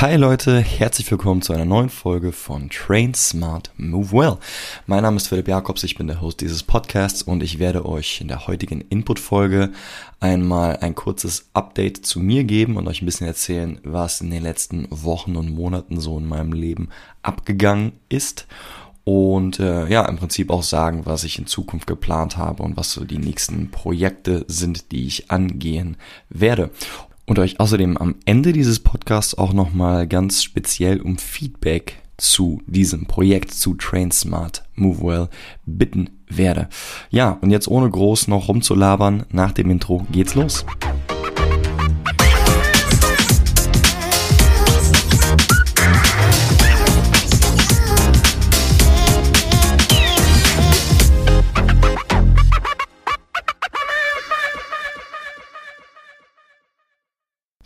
Hi Leute, herzlich willkommen zu einer neuen Folge von Train Smart Move Well. Mein Name ist Philipp Jakobs, ich bin der Host dieses Podcasts und ich werde euch in der heutigen Input-Folge einmal ein kurzes Update zu mir geben und euch ein bisschen erzählen, was in den letzten Wochen und Monaten so in meinem Leben abgegangen ist und äh, ja, im Prinzip auch sagen, was ich in Zukunft geplant habe und was so die nächsten Projekte sind, die ich angehen werde und euch außerdem am Ende dieses Podcasts auch nochmal ganz speziell um Feedback zu diesem Projekt zu Train Smart Move Well bitten werde. Ja, und jetzt ohne groß noch rumzulabern, nach dem Intro geht's los.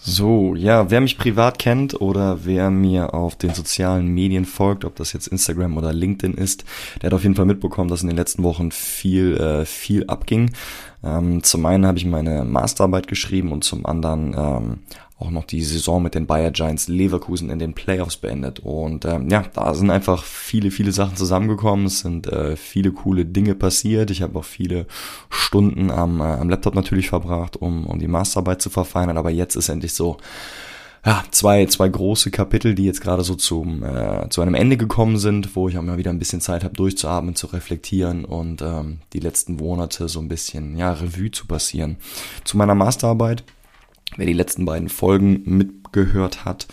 So, ja, wer mich privat kennt oder wer mir auf den sozialen Medien folgt, ob das jetzt Instagram oder LinkedIn ist, der hat auf jeden Fall mitbekommen, dass in den letzten Wochen viel, äh, viel abging. Ähm, zum einen habe ich meine Masterarbeit geschrieben und zum anderen ähm, auch noch die Saison mit den Bayer Giants Leverkusen in den Playoffs beendet. Und ähm, ja, da sind einfach viele, viele Sachen zusammengekommen. Es sind äh, viele coole Dinge passiert. Ich habe auch viele Stunden am, äh, am Laptop natürlich verbracht, um, um die Masterarbeit zu verfeinern. Aber jetzt ist endlich so, ja, zwei, zwei große Kapitel, die jetzt gerade so zum, äh, zu einem Ende gekommen sind, wo ich auch mal wieder ein bisschen Zeit habe, durchzuatmen, zu reflektieren und ähm, die letzten Monate so ein bisschen, ja, Revue zu passieren. Zu meiner Masterarbeit Wer die letzten beiden Folgen mitgehört hat,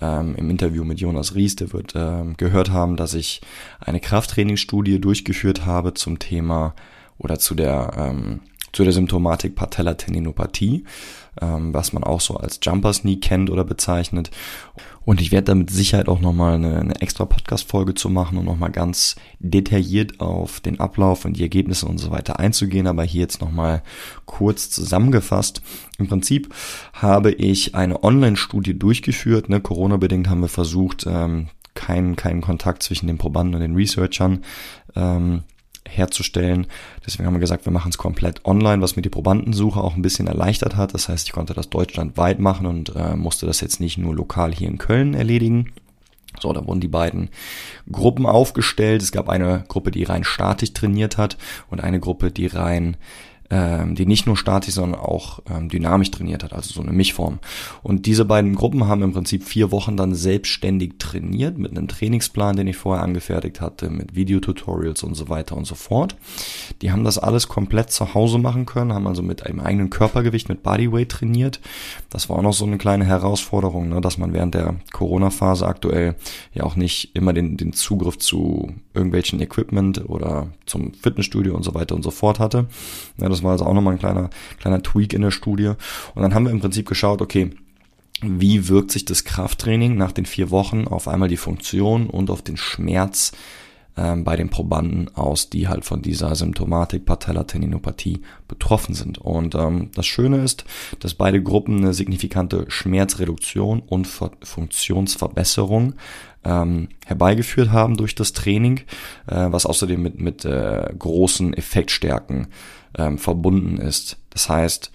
ähm, im Interview mit Jonas Ries, der wird ähm, gehört haben, dass ich eine Krafttrainingsstudie durchgeführt habe zum Thema oder zu der ähm, zu der Symptomatik Patellatendinopathie, ähm, was man auch so als Jumper Sneak kennt oder bezeichnet. Und ich werde da mit Sicherheit auch nochmal eine, eine extra Podcast-Folge zu machen und nochmal ganz detailliert auf den Ablauf und die Ergebnisse und so weiter einzugehen. Aber hier jetzt nochmal kurz zusammengefasst. Im Prinzip habe ich eine Online-Studie durchgeführt. Ne? Corona-bedingt haben wir versucht, ähm, keinen keinen Kontakt zwischen den Probanden und den Researchern ähm, herzustellen. Deswegen haben wir gesagt, wir machen es komplett online, was mir die Probandensuche auch ein bisschen erleichtert hat. Das heißt, ich konnte das deutschlandweit machen und äh, musste das jetzt nicht nur lokal hier in Köln erledigen. So, da wurden die beiden Gruppen aufgestellt. Es gab eine Gruppe, die rein statisch trainiert hat und eine Gruppe, die rein ähm, die nicht nur statisch, sondern auch ähm, dynamisch trainiert hat, also so eine Mischform. Und diese beiden Gruppen haben im Prinzip vier Wochen dann selbstständig trainiert mit einem Trainingsplan, den ich vorher angefertigt hatte, mit Videotutorials und so weiter und so fort. Die haben das alles komplett zu Hause machen können, haben also mit einem eigenen Körpergewicht, mit Bodyweight trainiert. Das war auch noch so eine kleine Herausforderung, ne, dass man während der Corona-Phase aktuell ja auch nicht immer den, den Zugriff zu irgendwelchen Equipment oder zum Fitnessstudio und so weiter und so fort hatte. Ja, das war also auch nochmal ein kleiner, kleiner Tweak in der Studie. Und dann haben wir im Prinzip geschaut, okay, wie wirkt sich das Krafttraining nach den vier Wochen auf einmal die Funktion und auf den Schmerz ähm, bei den Probanden aus, die halt von dieser Symptomatik Patellatendinopathie betroffen sind. Und ähm, das Schöne ist, dass beide Gruppen eine signifikante Schmerzreduktion und Ver Funktionsverbesserung ähm, herbeigeführt haben durch das Training, äh, was außerdem mit, mit äh, großen Effektstärken ähm, verbunden ist. Das heißt,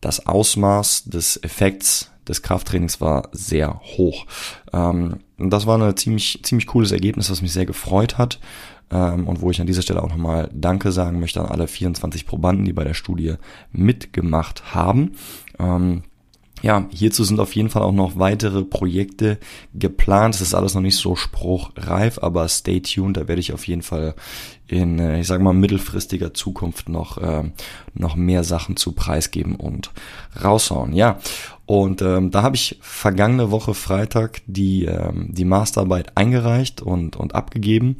das Ausmaß des Effekts des Krafttrainings war sehr hoch. Ähm, das war ein ziemlich, ziemlich cooles Ergebnis, was mich sehr gefreut hat. Ähm, und wo ich an dieser Stelle auch nochmal Danke sagen möchte an alle 24 Probanden, die bei der Studie mitgemacht haben. Ähm, ja, hierzu sind auf jeden Fall auch noch weitere Projekte geplant. Es ist alles noch nicht so spruchreif, aber stay tuned. Da werde ich auf jeden Fall in, äh, ich sage mal, mittelfristiger Zukunft noch, äh, noch mehr Sachen zu preisgeben und raushauen. Ja, und ähm, da habe ich vergangene Woche Freitag die, ähm, die Masterarbeit eingereicht und, und abgegeben.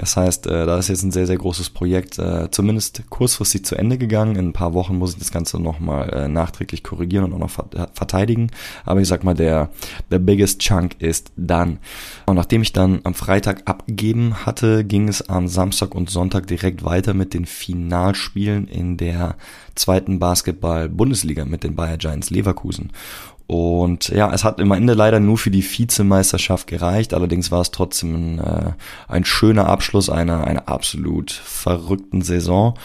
Das heißt, äh, da ist jetzt ein sehr, sehr großes Projekt äh, zumindest kurzfristig zu Ende gegangen. In ein paar Wochen muss ich das Ganze nochmal äh, nachträglich korrigieren und auch noch ver verteidigen. Aber ich sag mal, der, der biggest chunk ist dann. Und nachdem ich dann am Freitag abgegeben hatte, ging es am Samstag und Sonntag direkt weiter mit den Finalspielen in der zweiten Basketball-Bundesliga mit den Bayer Giants Leverkusen. Und ja, es hat im Ende leider nur für die Vizemeisterschaft gereicht. Allerdings war es trotzdem ein, äh, ein schöner Abschluss einer, einer absolut verrückten Saison.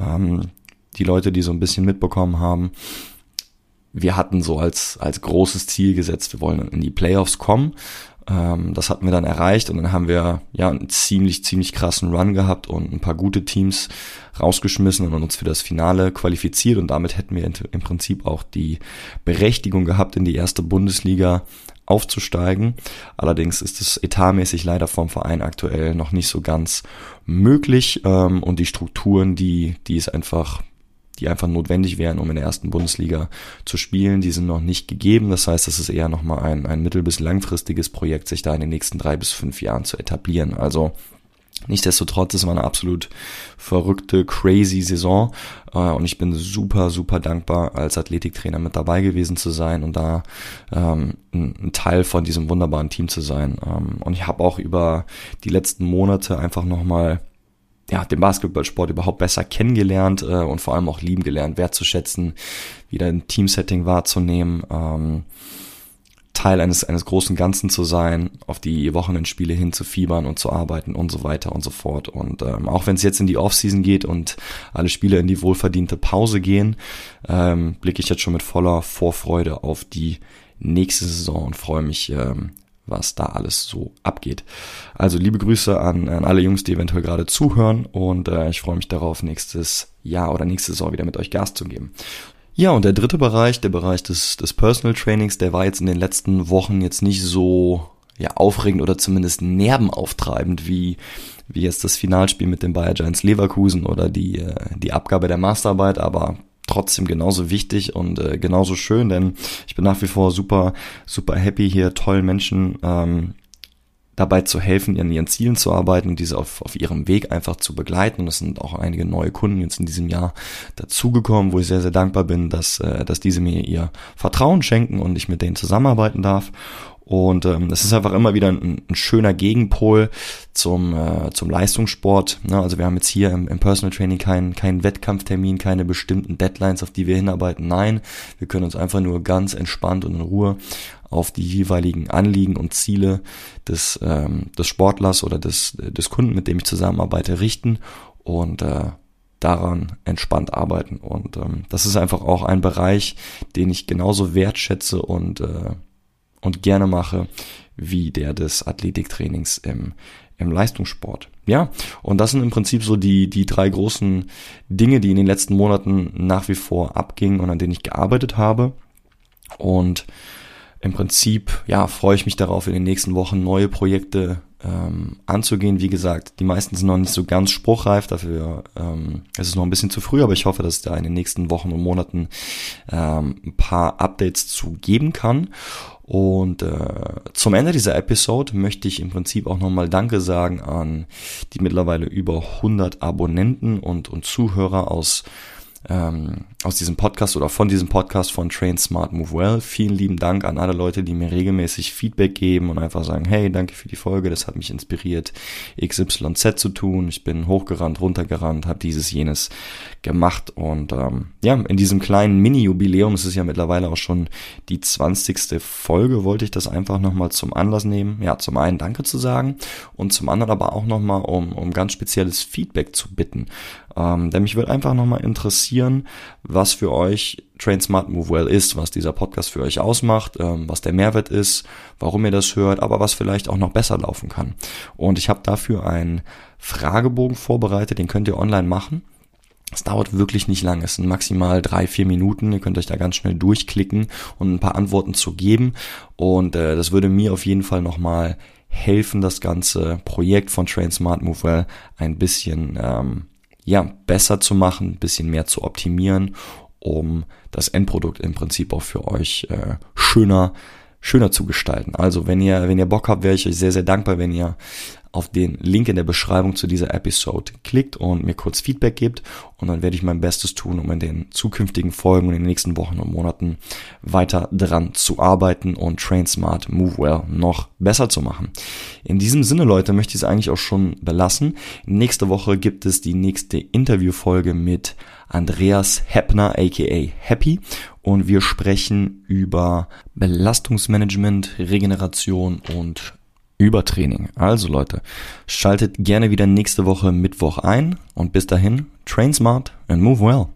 Ähm, die Leute, die so ein bisschen mitbekommen haben, wir hatten so als, als großes Ziel gesetzt, wir wollen in die Playoffs kommen. Ähm, das hatten wir dann erreicht und dann haben wir ja einen ziemlich, ziemlich krassen Run gehabt und ein paar gute Teams rausgeschmissen und uns für das Finale qualifiziert und damit hätten wir im Prinzip auch die Berechtigung gehabt, in die erste Bundesliga aufzusteigen. Allerdings ist es etatmäßig leider vom Verein aktuell noch nicht so ganz möglich ähm, und die Strukturen, die, die es einfach die einfach notwendig wären, um in der ersten Bundesliga zu spielen. Die sind noch nicht gegeben. Das heißt, es ist eher nochmal ein, ein mittel- bis langfristiges Projekt, sich da in den nächsten drei bis fünf Jahren zu etablieren. Also Nichtsdestotrotz, es war eine absolut verrückte, crazy Saison äh, und ich bin super, super dankbar, als Athletiktrainer mit dabei gewesen zu sein und da ähm, ein, ein Teil von diesem wunderbaren Team zu sein. Ähm, und ich habe auch über die letzten Monate einfach nochmal ja, den Basketballsport überhaupt besser kennengelernt äh, und vor allem auch lieben gelernt, wertzuschätzen, wieder ein Teamsetting wahrzunehmen, ähm, Teil eines, eines großen Ganzen zu sein, auf die Wochenendspiele hinzufiebern und zu arbeiten und so weiter und so fort. Und ähm, auch wenn es jetzt in die Offseason geht und alle Spiele in die wohlverdiente Pause gehen, ähm, blicke ich jetzt schon mit voller Vorfreude auf die nächste Saison und freue mich ähm, was da alles so abgeht. Also liebe Grüße an, an alle Jungs, die eventuell gerade zuhören und äh, ich freue mich darauf, nächstes Jahr oder nächste Saison wieder mit euch Gas zu geben. Ja, und der dritte Bereich, der Bereich des, des Personal Trainings, der war jetzt in den letzten Wochen jetzt nicht so ja, aufregend oder zumindest nervenauftreibend wie, wie jetzt das Finalspiel mit den Bayer Giants Leverkusen oder die, äh, die Abgabe der Masterarbeit, aber trotzdem genauso wichtig und äh, genauso schön, denn ich bin nach wie vor super, super happy, hier tollen Menschen ähm, dabei zu helfen, an ihren Zielen zu arbeiten und diese auf, auf ihrem Weg einfach zu begleiten. Und es sind auch einige neue Kunden jetzt in diesem Jahr dazugekommen, wo ich sehr, sehr dankbar bin, dass, äh, dass diese mir ihr Vertrauen schenken und ich mit denen zusammenarbeiten darf. Und ähm, das ist einfach immer wieder ein, ein schöner Gegenpol zum, äh, zum Leistungssport. Ne? Also wir haben jetzt hier im, im Personal Training keinen keinen Wettkampftermin, keine bestimmten Deadlines, auf die wir hinarbeiten. Nein, wir können uns einfach nur ganz entspannt und in Ruhe auf die jeweiligen Anliegen und Ziele des, ähm, des Sportlers oder des, des Kunden, mit dem ich zusammenarbeite, richten und äh, daran entspannt arbeiten. Und ähm, das ist einfach auch ein Bereich, den ich genauso wertschätze und äh, und gerne mache, wie der des Athletiktrainings im, im Leistungssport. Ja, und das sind im Prinzip so die, die drei großen Dinge, die in den letzten Monaten nach wie vor abgingen und an denen ich gearbeitet habe. Und im Prinzip, ja, freue ich mich darauf, in den nächsten Wochen neue Projekte ähm, anzugehen. Wie gesagt, die meisten sind noch nicht so ganz spruchreif, dafür ähm, ist es noch ein bisschen zu früh, aber ich hoffe, dass es da in den nächsten Wochen und Monaten ähm, ein paar Updates zu geben kann. Und äh, zum Ende dieser Episode möchte ich im Prinzip auch nochmal Danke sagen an die mittlerweile über 100 Abonnenten und, und Zuhörer aus ähm, aus diesem Podcast oder von diesem Podcast von Train Smart Move Well. Vielen lieben Dank an alle Leute, die mir regelmäßig Feedback geben und einfach sagen, hey, danke für die Folge, das hat mich inspiriert, XYZ zu tun. Ich bin hochgerannt, runtergerannt, habe dieses, jenes gemacht und ähm, ja, in diesem kleinen Mini-Jubiläum, es ist ja mittlerweile auch schon die 20. Folge, wollte ich das einfach nochmal zum Anlass nehmen. Ja, zum einen Danke zu sagen und zum anderen aber auch nochmal um, um ganz spezielles Feedback zu bitten. Ähm, denn mich würde einfach nochmal interessieren, was für euch Train Smart Move Well ist, was dieser Podcast für euch ausmacht, ähm, was der Mehrwert ist, warum ihr das hört, aber was vielleicht auch noch besser laufen kann. Und ich habe dafür einen Fragebogen vorbereitet, den könnt ihr online machen. Es dauert wirklich nicht lange, es sind maximal drei, vier Minuten. Ihr könnt euch da ganz schnell durchklicken und ein paar Antworten zu geben. Und äh, das würde mir auf jeden Fall nochmal helfen, das ganze Projekt von Train Smart Move Well ein bisschen ähm, ja, besser zu machen, ein bisschen mehr zu optimieren, um das Endprodukt im Prinzip auch für euch äh, schöner schöner zu gestalten. Also wenn ihr, wenn ihr Bock habt, wäre ich euch sehr, sehr dankbar, wenn ihr auf den Link in der Beschreibung zu dieser Episode klickt und mir kurz Feedback gebt und dann werde ich mein Bestes tun, um in den zukünftigen Folgen und in den nächsten Wochen und Monaten weiter dran zu arbeiten und Train Smart Move Well noch besser zu machen. In diesem Sinne, Leute, möchte ich es eigentlich auch schon belassen. Nächste Woche gibt es die nächste Interviewfolge mit Andreas Heppner, aka Happy. Und wir sprechen über Belastungsmanagement, Regeneration und Übertraining. Also Leute, schaltet gerne wieder nächste Woche Mittwoch ein und bis dahin, train smart and move well.